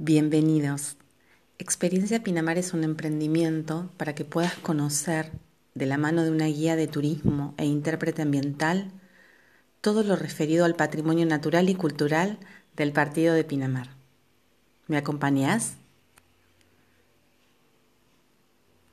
Bienvenidos. Experiencia Pinamar es un emprendimiento para que puedas conocer, de la mano de una guía de turismo e intérprete ambiental, todo lo referido al patrimonio natural y cultural del partido de Pinamar. ¿Me acompañás?